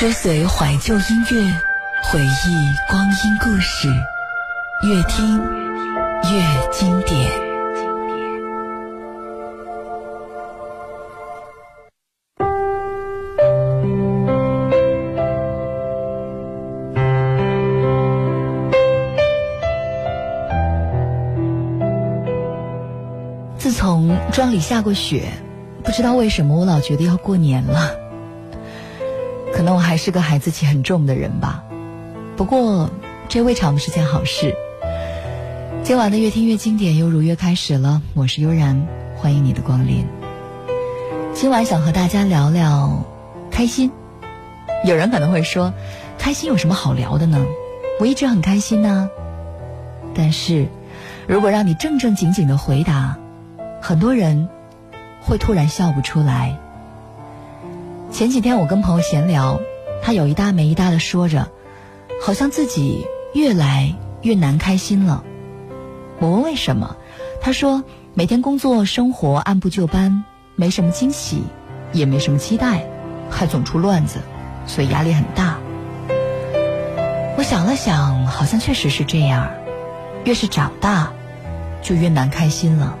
追随怀旧音乐，回忆光阴故事，越听越经典。自从庄里下过雪，不知道为什么我老觉得要过年了。可能我还是个孩子气很重的人吧，不过这未尝不是件好事。今晚的越听越经典又如约开始了，我是悠然，欢迎你的光临。今晚想和大家聊聊开心。有人可能会说，开心有什么好聊的呢？我一直很开心呢。但是，如果让你正正经经的回答，很多人会突然笑不出来。前几天我跟朋友闲聊，他有一搭没一搭的说着，好像自己越来越难开心了。我问为什么，他说每天工作生活按部就班，没什么惊喜，也没什么期待，还总出乱子，所以压力很大。我想了想，好像确实是这样，越是长大，就越难开心了。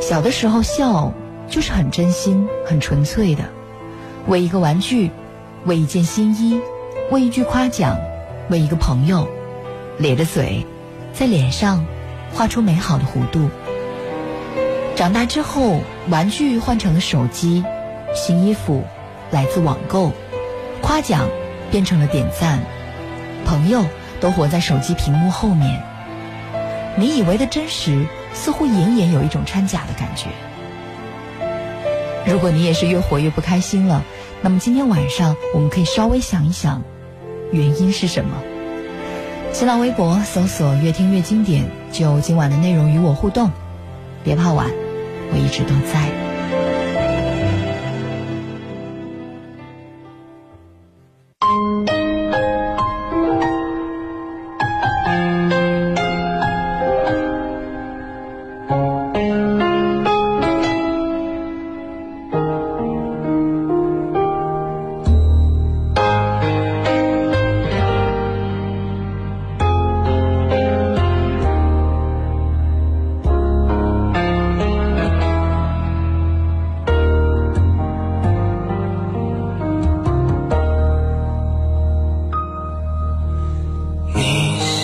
小的时候笑就是很真心、很纯粹的。为一个玩具，为一件新衣，为一句夸奖，为一个朋友，咧着嘴，在脸上画出美好的弧度。长大之后，玩具换成了手机，新衣服来自网购，夸奖变成了点赞，朋友都活在手机屏幕后面。你以为的真实，似乎隐隐有一种掺假的感觉。如果你也是越活越不开心了。那么今天晚上我们可以稍微想一想，原因是什么？新浪微博搜索“越听越经典”，就今晚的内容与我互动。别怕晚，我一直都在。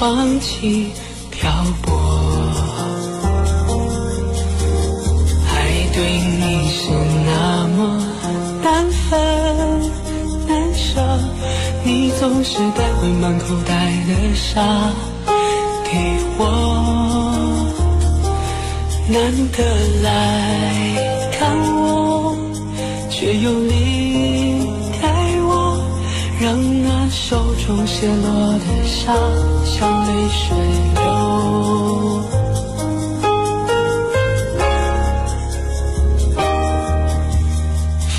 放弃漂泊。爱对你是那么难分难舍你总是带回满口袋的砂给我。难得来看我却又离开我让那手中泄落的砂当泪水流，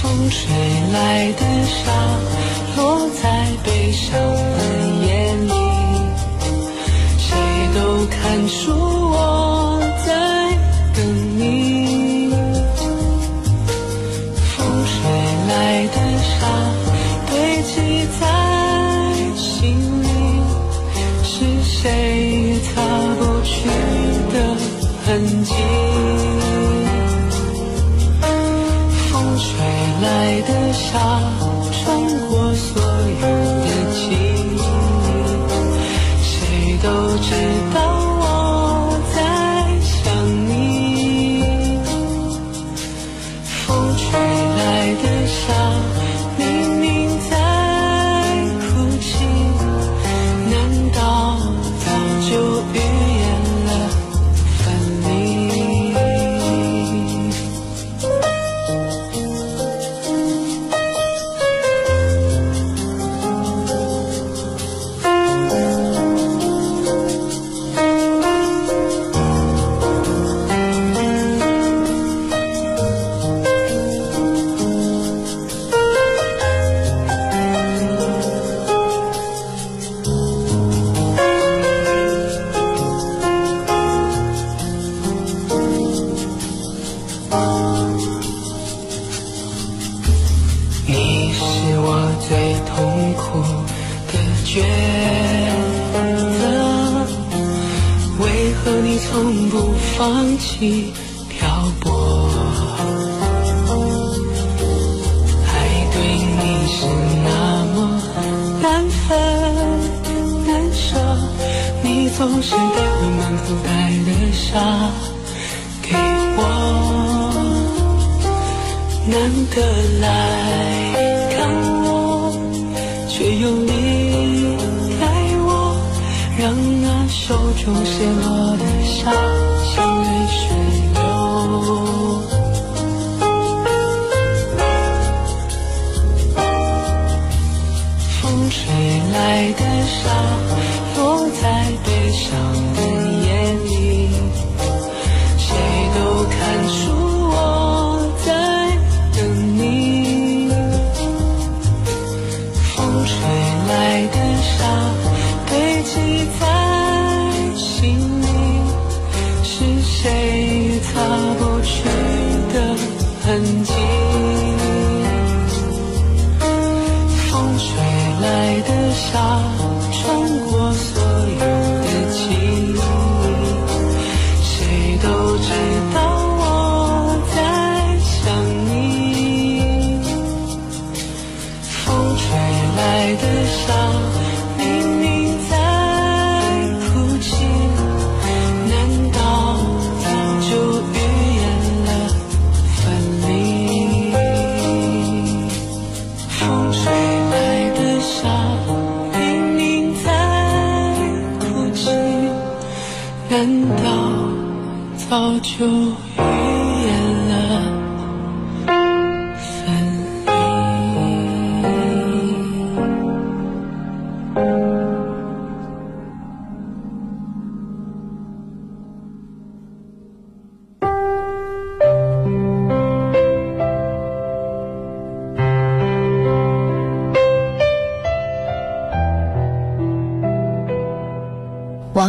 风吹来的沙，落在悲伤的眼里，谁都看出我。痕迹？风吹来的沙放弃漂泊？爱对你是那么难分难舍，你总是带回满口袋的沙给我。难得来看我，却又离开我，让那手中泻落的沙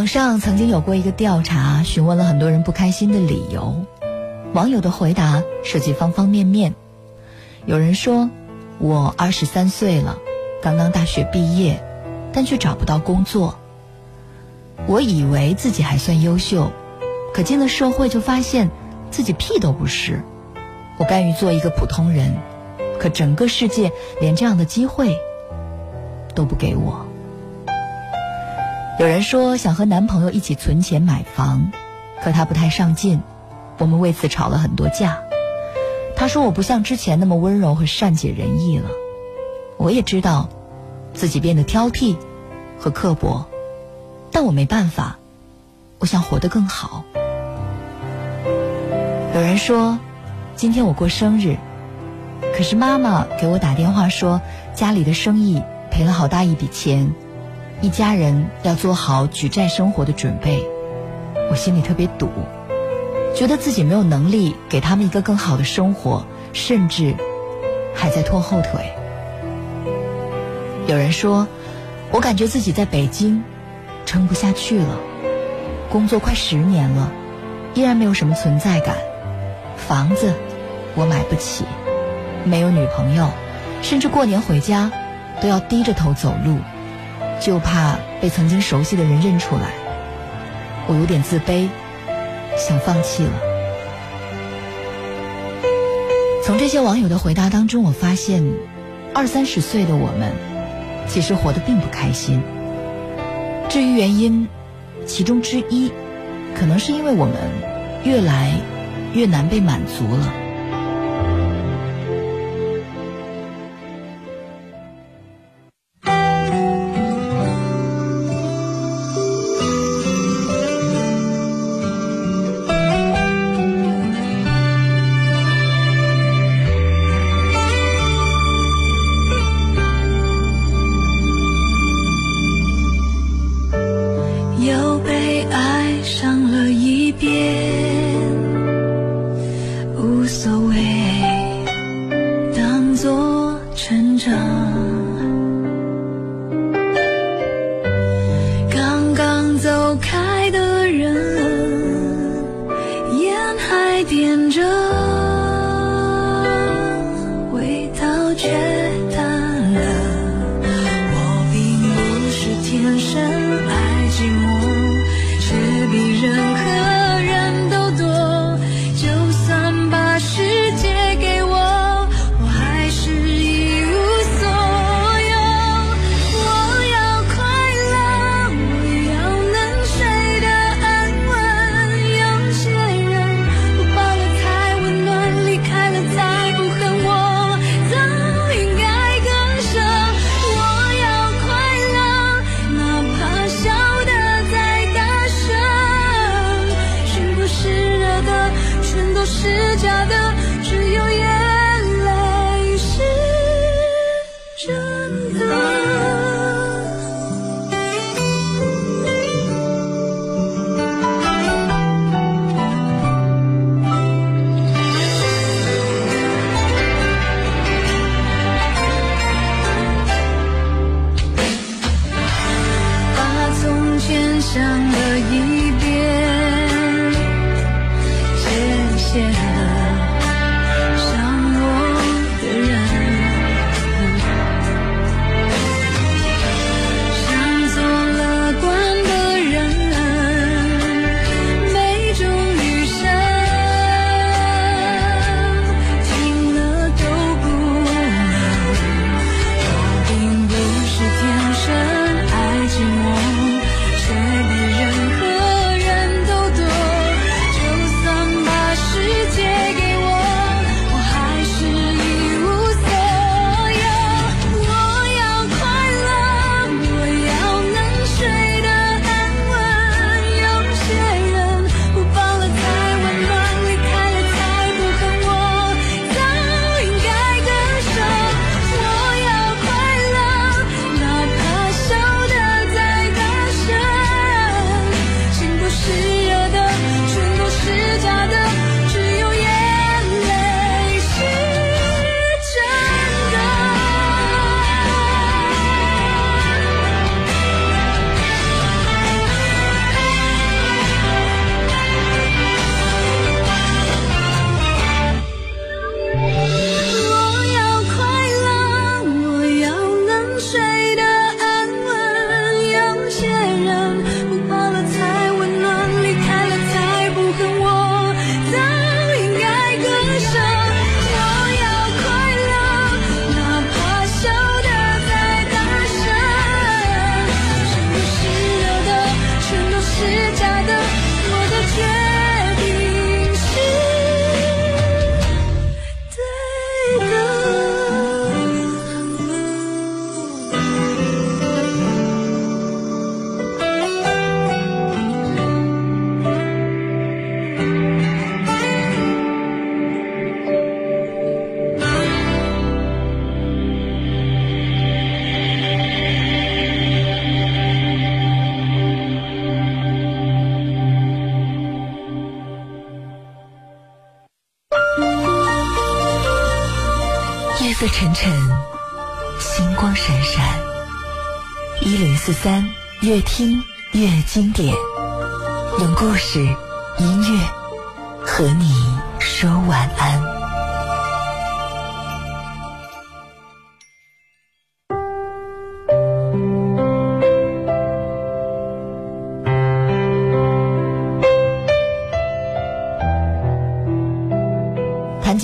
网上曾经有过一个调查，询问了很多人不开心的理由。网友的回答涉及方方面面。有人说：“我二十三岁了，刚刚大学毕业，但却找不到工作。我以为自己还算优秀，可进了社会就发现自己屁都不是。我甘于做一个普通人，可整个世界连这样的机会都不给我。”有人说想和男朋友一起存钱买房，可他不太上进，我们为此吵了很多架。他说我不像之前那么温柔和善解人意了。我也知道自己变得挑剔和刻薄，但我没办法，我想活得更好。有人说今天我过生日，可是妈妈给我打电话说家里的生意赔了好大一笔钱。一家人要做好举债生活的准备。我心里特别堵觉得自己没有能力给他们一个更好的生活甚至还在拖后腿。有人说我感觉自己在北京撑不下去了工作快十年了依然没有什么存在感房子我买不起没有女朋友甚至过年回家都要低着头走路。就怕被曾经熟悉的人认出来。我有点自卑想放弃了。从这些网友的回答当中我发现二三十岁的我们其实活得并不开心。至于原因其中之一可能是因为我们越来越难被满足了。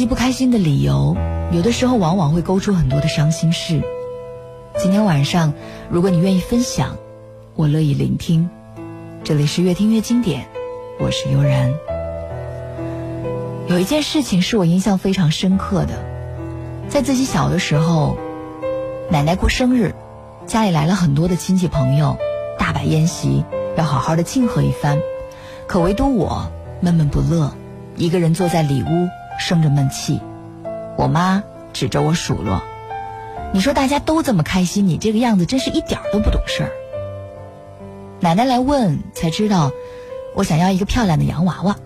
不开心的理由，有的时候往往会勾出很多的伤心事。今天晚上，如果你愿意分享，我乐意聆听。这里是越听越经典，我是悠然。有一件事情是我印象非常深刻的，在自己小的时候，奶奶过生日，家里来了很多的亲戚朋友，大摆宴席，要好好的庆贺一番。可唯独我闷闷不乐，一个人坐在里屋生着闷气。我妈指着我数落：“你说大家都这么开心，你这个样子真是一点都不懂事儿。”奶奶来问，才知道我想要一个漂亮的洋娃娃。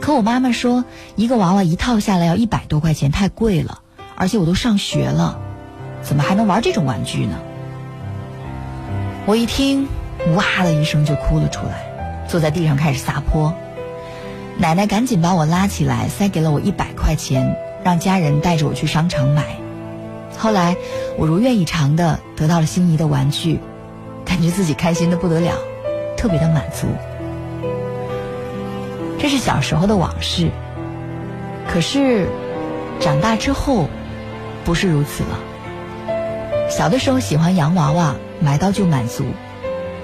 可我妈妈说，一个娃娃一套下来要一百多块钱，太贵了，而且我都上学了，怎么还能玩这种玩具呢？我一听，哇的一声就哭了出来，坐在地上开始撒泼。奶奶赶紧把我拉起来，塞给了我一百块钱，让家人带着我去商场买。后来，我如愿以偿的得到了心仪的玩具。感觉自己开心的不得了，特别的满足。这是小时候的往事，可是长大之后不是如此了。小的时候喜欢洋娃娃，买到就满足；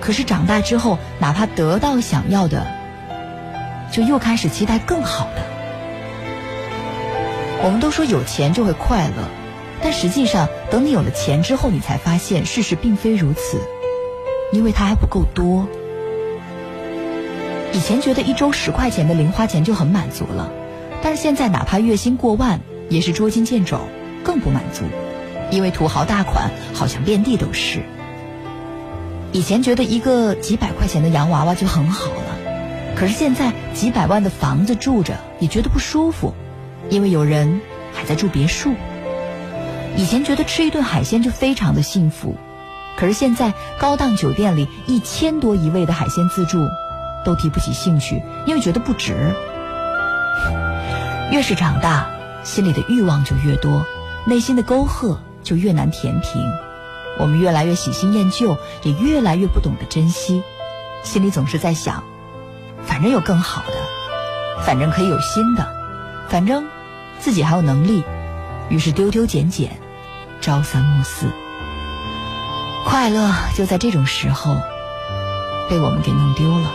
可是长大之后，哪怕得到想要的，就又开始期待更好的。我们都说有钱就会快乐，但实际上，等你有了钱之后，你才发现事实并非如此。因为它还不够多。以前觉得一周十块钱的零花钱就很满足了，但是现在哪怕月薪过万也是捉襟见肘，更不满足。因为土豪大款好像遍地都是。以前觉得一个几百块钱的洋娃娃就很好了，可是现在几百万的房子住着也觉得不舒服，因为有人还在住别墅。以前觉得吃一顿海鲜就非常的幸福。可是现在，高档酒店里一千多一位的海鲜自助，都提不起兴趣，因为觉得不值。越是长大，心里的欲望就越多，内心的沟壑就越难填平。我们越来越喜新厌旧，也越来越不懂得珍惜，心里总是在想：反正有更好的，反正可以有新的，反正自己还有能力，于是丢丢捡捡，朝三暮四。快乐就在这种时候被我们给弄丢了。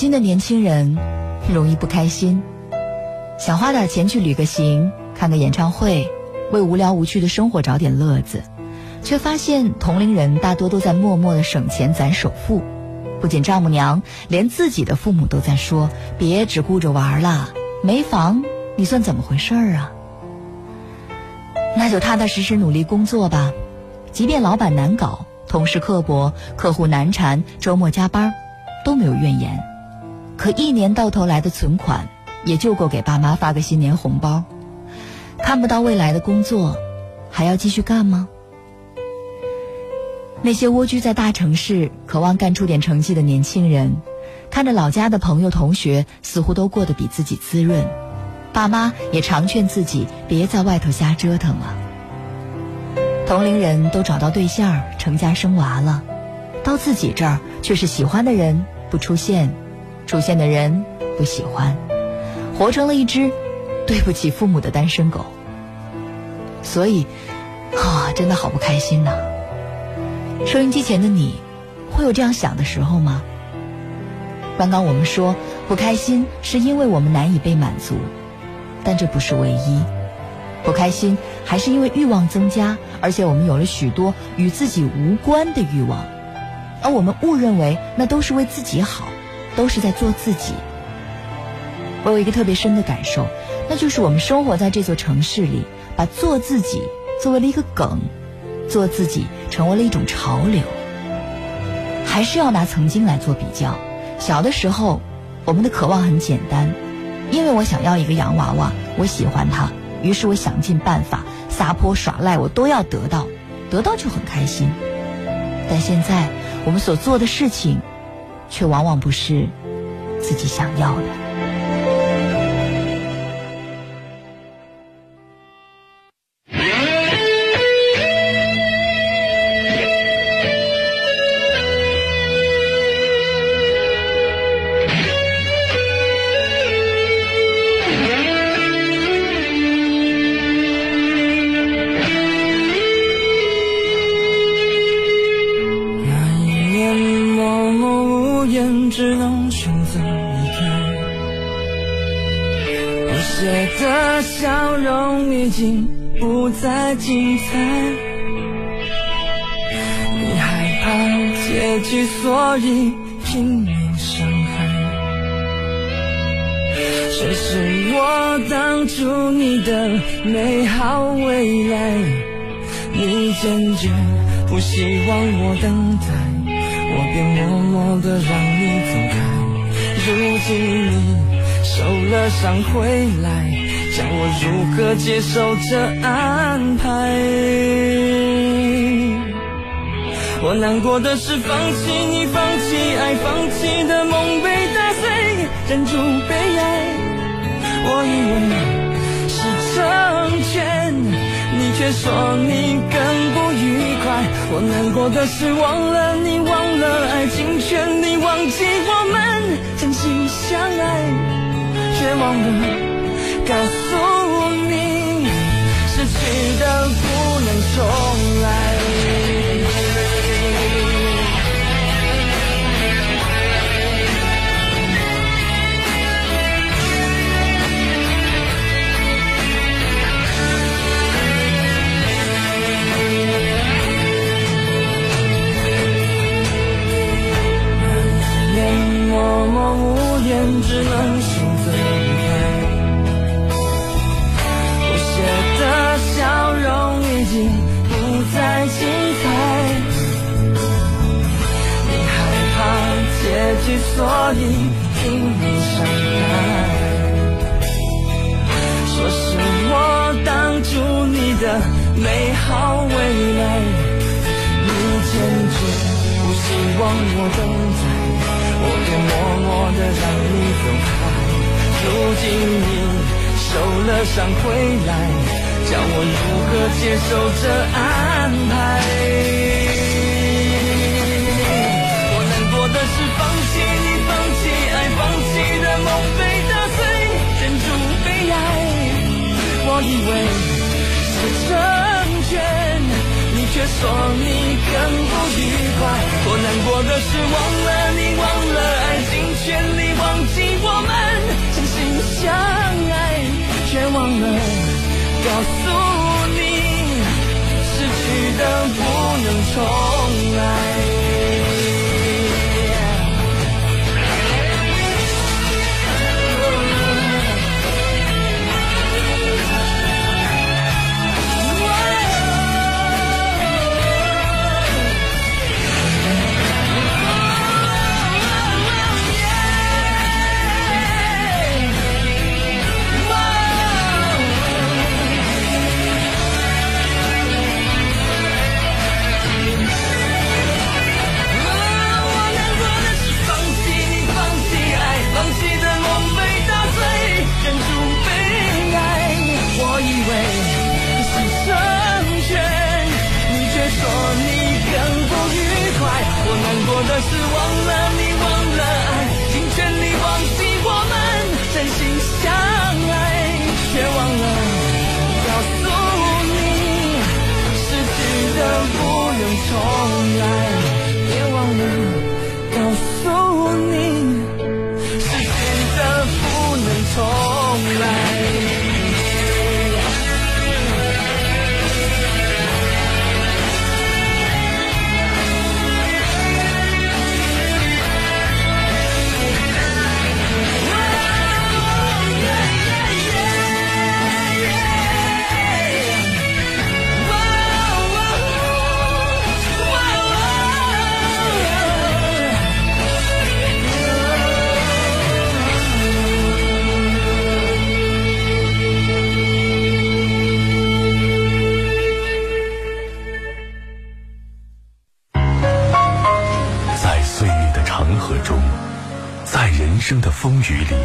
今的年轻人容易不开心，想花点钱去旅个行、看个演唱会，为无聊无趣的生活找点乐子，却发现同龄人大多都在默默的省钱攒首付。不仅丈母娘，连自己的父母都在说：“别只顾着玩了，没房你算怎么回事儿啊？”那就踏踏实实努力工作吧，即便老板难搞、同事刻薄、客户难缠、周末加班，都没有怨言。可一年到头来的存款，也就够给爸妈发个新年红包。看不到未来的工作，还要继续干吗？那些蜗居在大城市、渴望干出点成绩的年轻人，看着老家的朋友同学似乎都过得比自己滋润，爸妈也常劝自己别在外头瞎折腾了。同龄人都找到对象、成家生娃了，到自己这儿却是喜欢的人不出现。出现的人不喜欢，活成了一只对不起父母的单身狗。所以，啊，真的好不开心呐！收音机前的你，会有这样想的时候吗？刚刚我们说不开心是因为我们难以被满足，但这不是唯一。不开心还是因为欲望增加，而且我们有了许多与自己无关的欲望，而我们误认为那都是为自己好。都是在做自己。我有一个特别深的感受那就是我们生活在这座城市里把做自己作为了一个梗做自己成为了一种潮流。还是要拿曾经来做比较。小的时候我们的渴望很简单因为我想要一个洋娃娃我喜欢它于是我想尽办法撒泼耍赖我都要得到得到就很开心。但现在我们所做的事情却往往不是自己想要的。上回来叫我如何接受这安排？我难过的是放弃你放弃爱放弃的梦被打碎忍住悲哀。我以为是成全你却说你更不愉快。我难过的是忘了你忘了爱尽全力忘记我们真心相爱。却忘了告诉你失去的不能重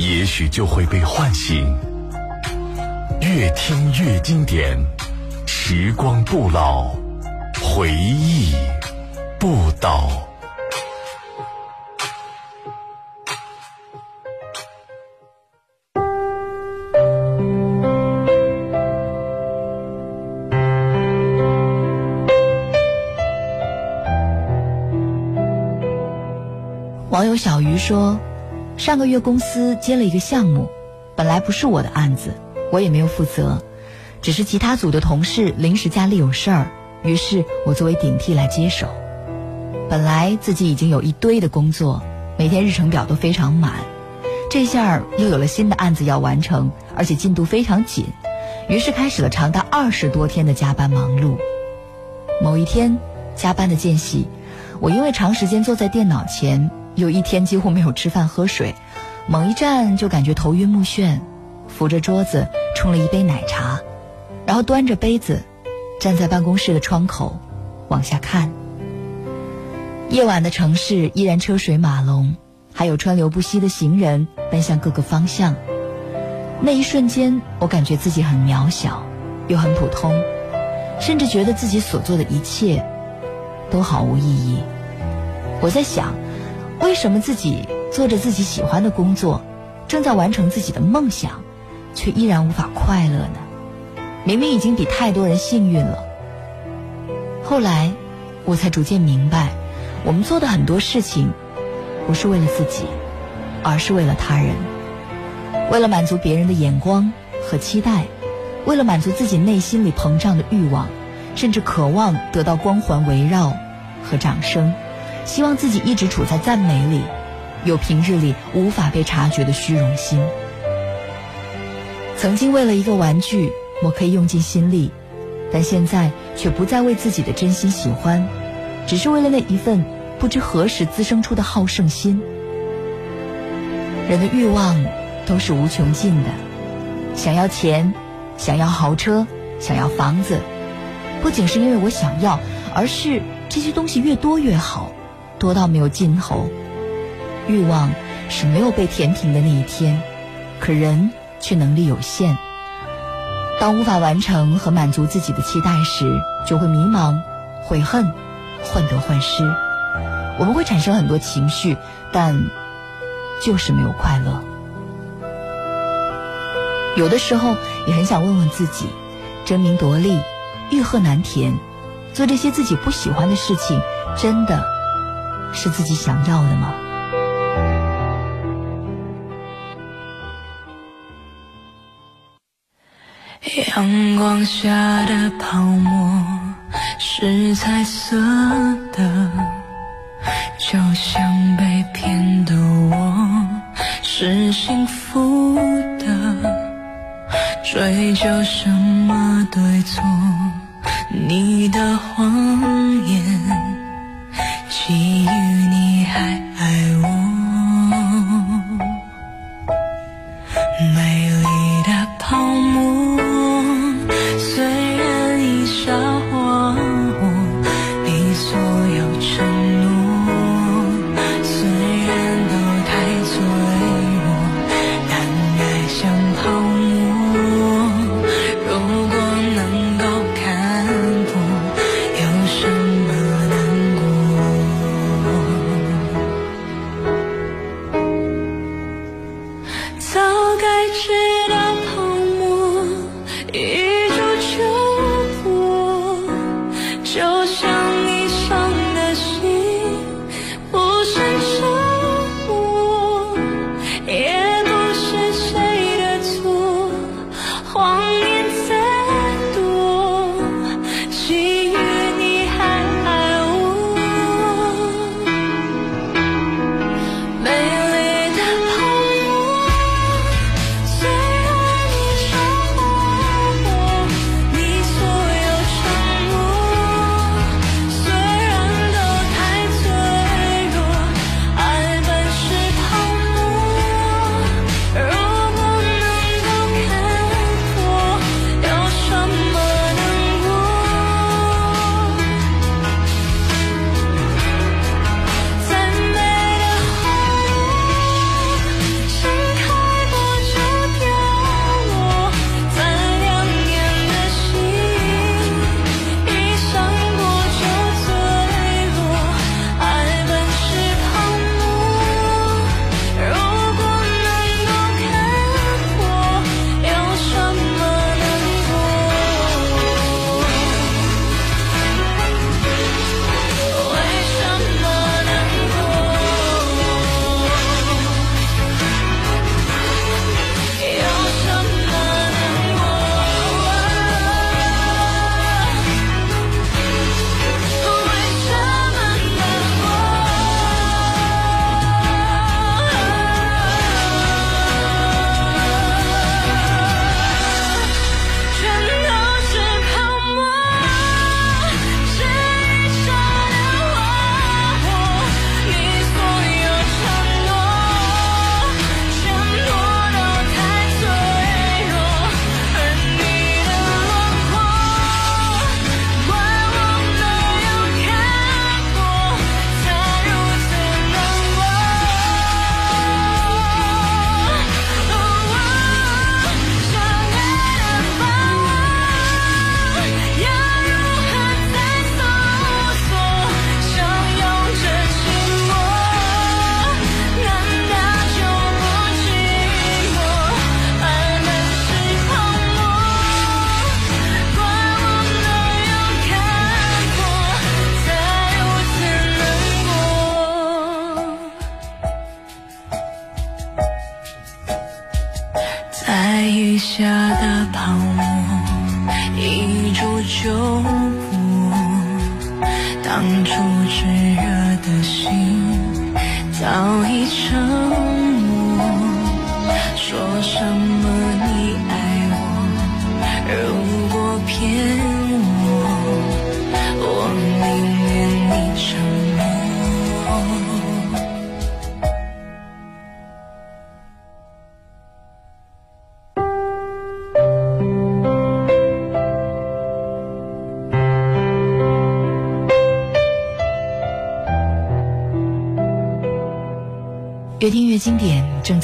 也许就会被唤醒。越听越经典，时光不老，回忆不倒。网友小鱼说，上个月公司接了一个项目，本来不是我的案子，我也没有负责，只是其他组的同事临时家里有事儿，于是我作为顶替来接手。本来自己已经有一堆的工作，每天日程表都非常满，这下又有了新的案子要完成，而且进度非常紧，于是开始了长达二十多天的加班忙碌。某一天，加班的间隙，我因为长时间坐在电脑前。有一天几乎没有吃饭喝水，猛一站就感觉头晕目眩，扶着桌子冲了一杯奶茶，然后端着杯子站在办公室的窗口往下看。夜晚的城市依然车水马龙，还有川流不息的行人奔向各个方向。那一瞬间，我感觉自己很渺小，又很普通，甚至觉得自己所做的一切都毫无意义。我在想。为什么自己做着自己喜欢的工作，正在完成自己的梦想，却依然无法快乐呢？明明已经比太多人幸运了。后来，我才逐渐明白，我们做的很多事情，不是为了自己，而是为了他人，为了满足别人的眼光和期待，为了满足自己内心里膨胀的欲望，甚至渴望得到光环围绕和掌声。希望自己一直处在赞美里，有平日里无法被察觉的虚荣心。曾经为了一个玩具，我可以用尽心力，但现在却不再为自己的真心喜欢，只是为了那一份不知何时滋生出的好胜心。人的欲望都是无穷尽的，想要钱，想要豪车，想要房子，不仅是因为我想要，而是这些东西越多越好。多到没有尽头，欲望是没有被填平的那一天，可人却能力有限。当无法完成和满足自己的期待时，就会迷茫、悔恨、患得患失。我们会产生很多情绪，但就是没有快乐。有的时候也很想问问自己：争名夺利、欲壑难填，做这些自己不喜欢的事情，真的？是自己想要的吗？阳光下的泡沫是彩色的，就像被骗的我是幸福的。追究什么对错？你的谎言。基于你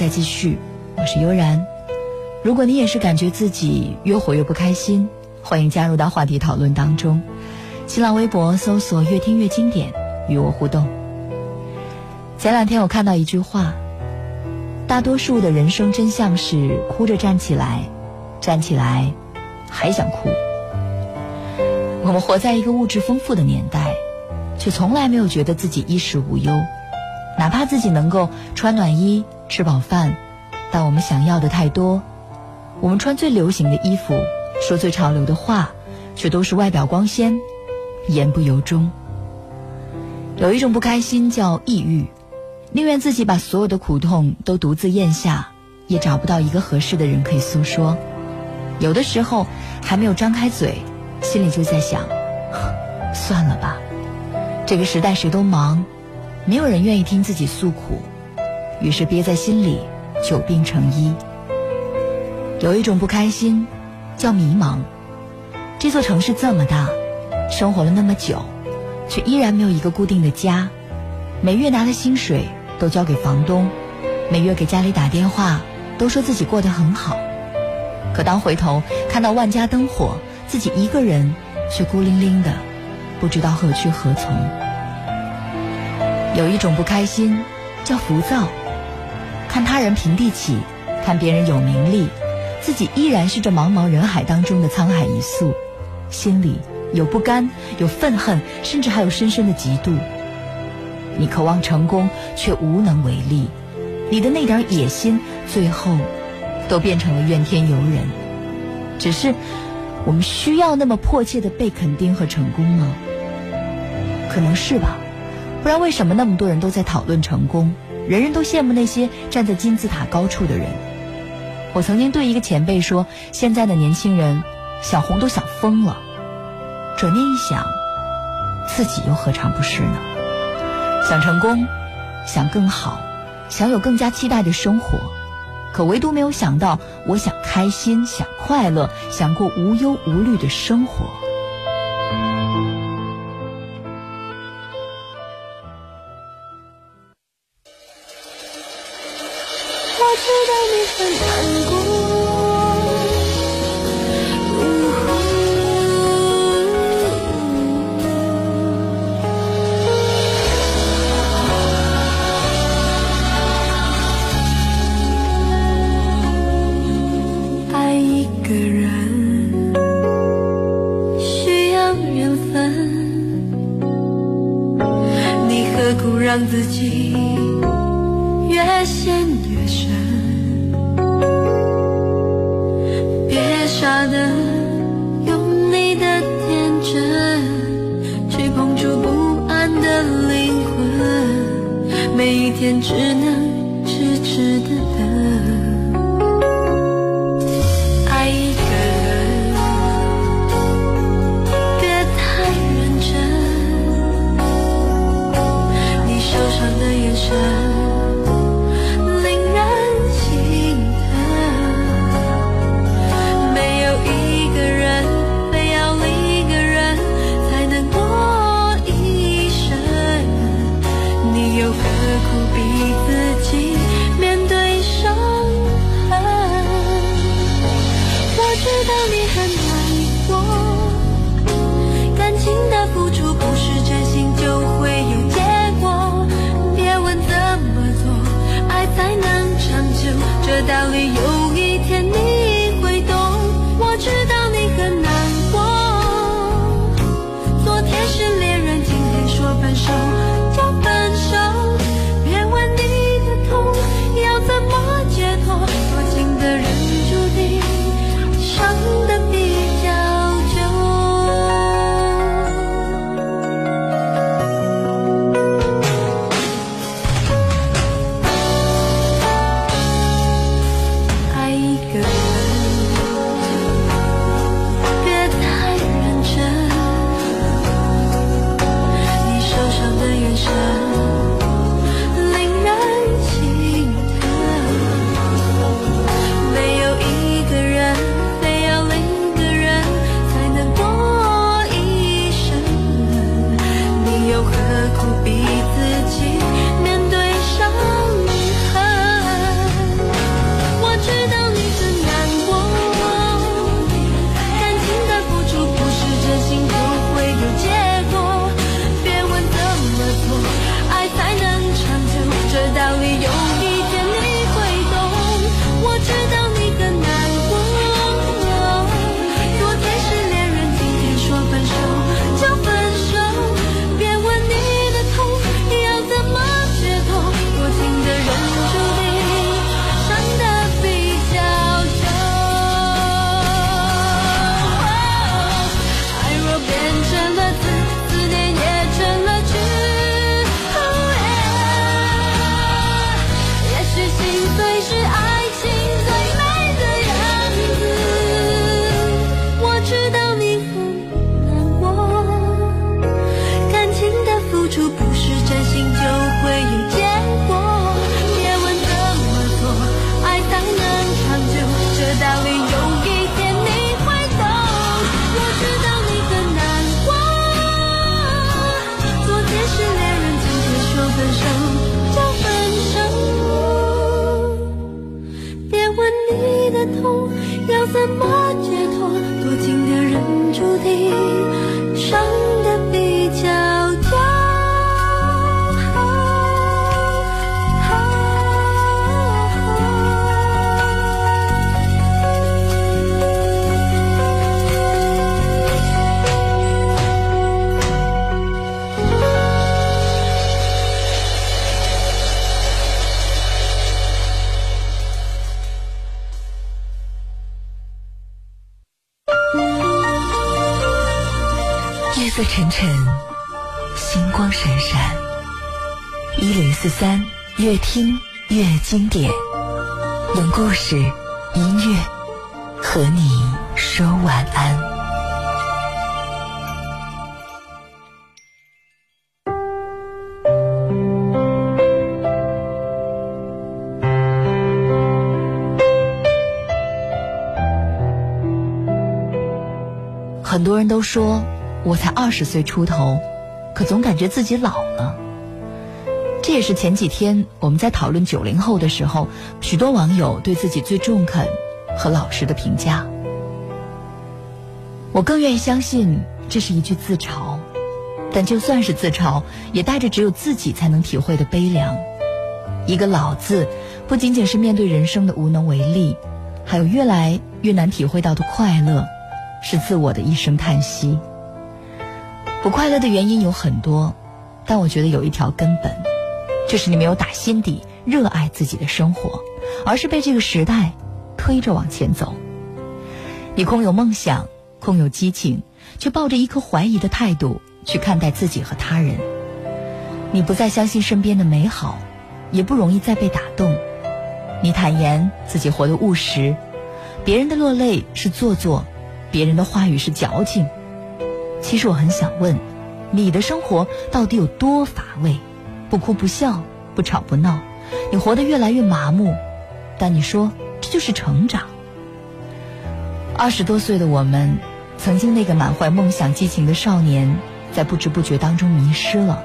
再继续，我是悠然。如果你也是感觉自己越活越不开心，欢迎加入到话题讨论当中。新浪微博搜索“越听越经典”，与我互动。前两天我看到一句话：大多数的人生真相是哭着站起来，站起来还想哭。我们活在一个物质丰富的年代，却从来没有觉得自己衣食无忧。哪怕自己能够穿暖衣、吃饱饭，但我们想要的太多。我们穿最流行的衣服，说最潮流的话，却都是外表光鲜，言不由衷。有一种不开心叫抑郁，宁愿自己把所有的苦痛都独自咽下，也找不到一个合适的人可以诉说。有的时候还没有张开嘴，心里就在想，算了吧，这个时代谁都忙。没有人愿意听自己诉苦，于是憋在心里，久病成医。有一种不开心，叫迷茫。这座城市这么大，生活了那么久，却依然没有一个固定的家。每月拿的薪水都交给房东，每月给家里打电话，都说自己过得很好。可当回头看到万家灯火，自己一个人却孤零零的，不知道何去何从。有一种不开心，叫浮躁。看他人平地起，看别人有名利，自己依然是这茫茫人海当中的沧海一粟，心里有不甘，有愤恨，甚至还有深深的嫉妒。你渴望成功，却无能为力，你的那点野心，最后都变成了怨天尤人。只是，我们需要那么迫切的被肯定和成功吗？可能是吧。不然为什么那么多人都在讨论成功，人人都羡慕那些站在金字塔高处的人？我曾经对一个前辈说：“现在的年轻人想红都想疯了。”转念一想，自己又何尝不是呢？想成功，想更好，想有更加期待的生活，可唯独没有想到，我想开心，想快乐，想过无忧无虑的生活。很多人都说我才二十岁出头，可总感觉自己老了。这也是前几天我们在讨论九零后的时候，许多网友对自己最中肯和老实的评价。我更愿意相信这是一句自嘲，但就算是自嘲，也带着只有自己才能体会的悲凉。一个“老”字，不仅仅是面对人生的无能为力，还有越来越难体会到的快乐。是自我的一声叹息。不快乐的原因有很多，但我觉得有一条根本，就是你没有打心底热爱自己的生活，而是被这个时代推着往前走。你空有梦想，空有激情，却抱着一颗怀疑的态度去看待自己和他人。你不再相信身边的美好，也不容易再被打动。你坦言自己活得务实，别人的落泪是做作。别人的话语是矫情，其实我很想问，你的生活到底有多乏味？不哭不笑，不吵不闹，你活得越来越麻木。但你说这就是成长。二十多岁的我们，曾经那个满怀梦想、激情的少年，在不知不觉当中迷失了。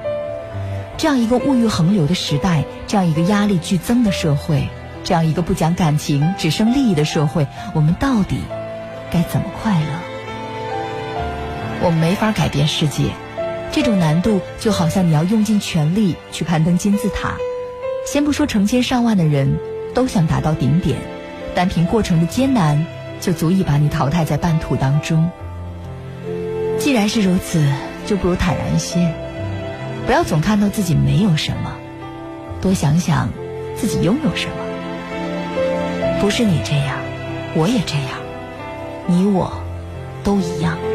这样一个物欲横流的时代，这样一个压力剧增的社会，这样一个不讲感情、只剩利益的社会，我们到底？该怎么快乐？我们没法改变世界，这种难度就好像你要用尽全力去攀登金字塔。先不说成千上万的人都想达到顶点，单凭过程的艰难就足以把你淘汰在半途当中。既然是如此，就不如坦然一些，不要总看到自己没有什么，多想想自己拥有什么。不是你这样，我也这样。你我都一样。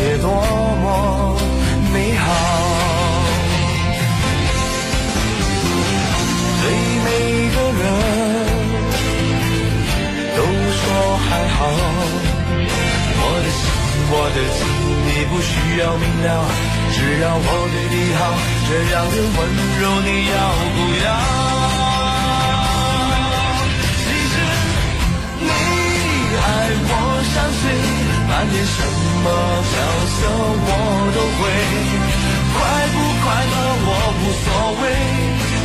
界多么美好。对每个人都说还好，我的心，我的情，你不需要明了，只要我对你好，这样的温柔你要不要？其实你爱我像谁，扮演什么角色我都会，快不快乐我无所谓，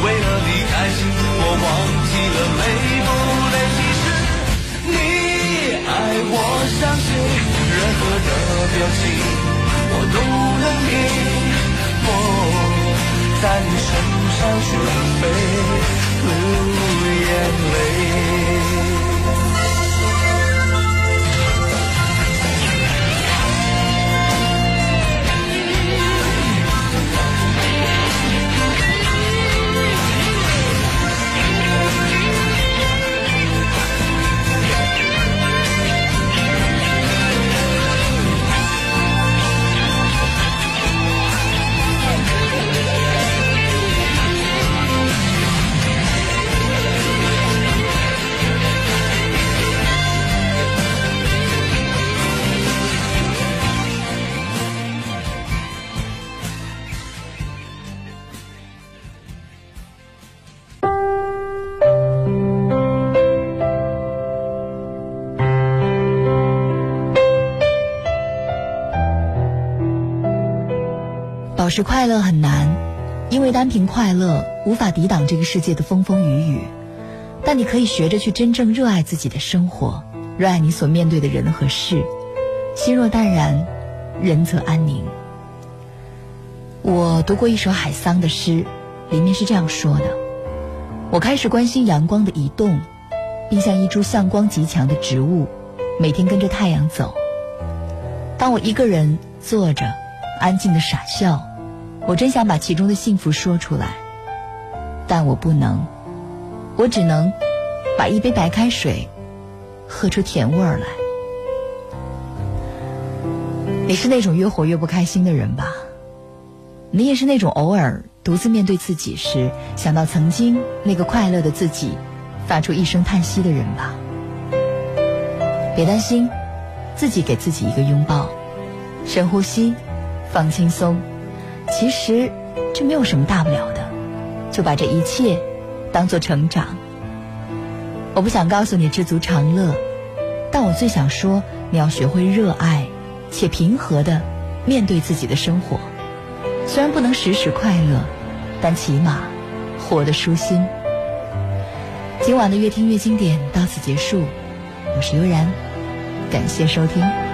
为了你开心，我忘记了累不累。其实你。爱我像谁，任何的表情我都能给。我在你身上学会流眼泪。保持快乐很难，因为单凭快乐无法抵挡这个世界的风风雨雨。但你可以学着去真正热爱自己的生活，热爱你所面对的人和事，心若淡然，人则安宁。我读过一首海桑的诗，里面是这样说的：我开始关心阳光的移动，并像一株向光极强的植物，每天跟着太阳走。当我一个人坐着，安静的傻笑。我真想把其中的幸福说出来，但我不能。我只能把一杯白开水喝出甜味儿来。你是那种越活越不开心的人吧？你也是那种偶尔独自面对自己时，想到曾经那个快乐的自己，发出一声叹息的人吧？别担心，自己给自己一个拥抱，深呼吸，放轻松。其实，这没有什么大不了的，就把这一切当做成长。我不想告诉你知足常乐，但我最想说，你要学会热爱且平和的面对自己的生活。虽然不能时时快乐，但起码活得舒心。今晚的越听越经典到此结束，我是悠然，感谢收听。